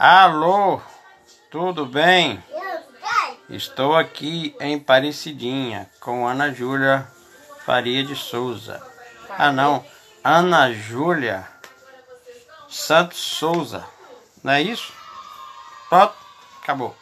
Alô, tudo bem? Estou aqui em Parecidinha com Ana Júlia Faria de Souza. Ah, não, Ana Júlia Santos Souza. Não é isso? Pronto, acabou.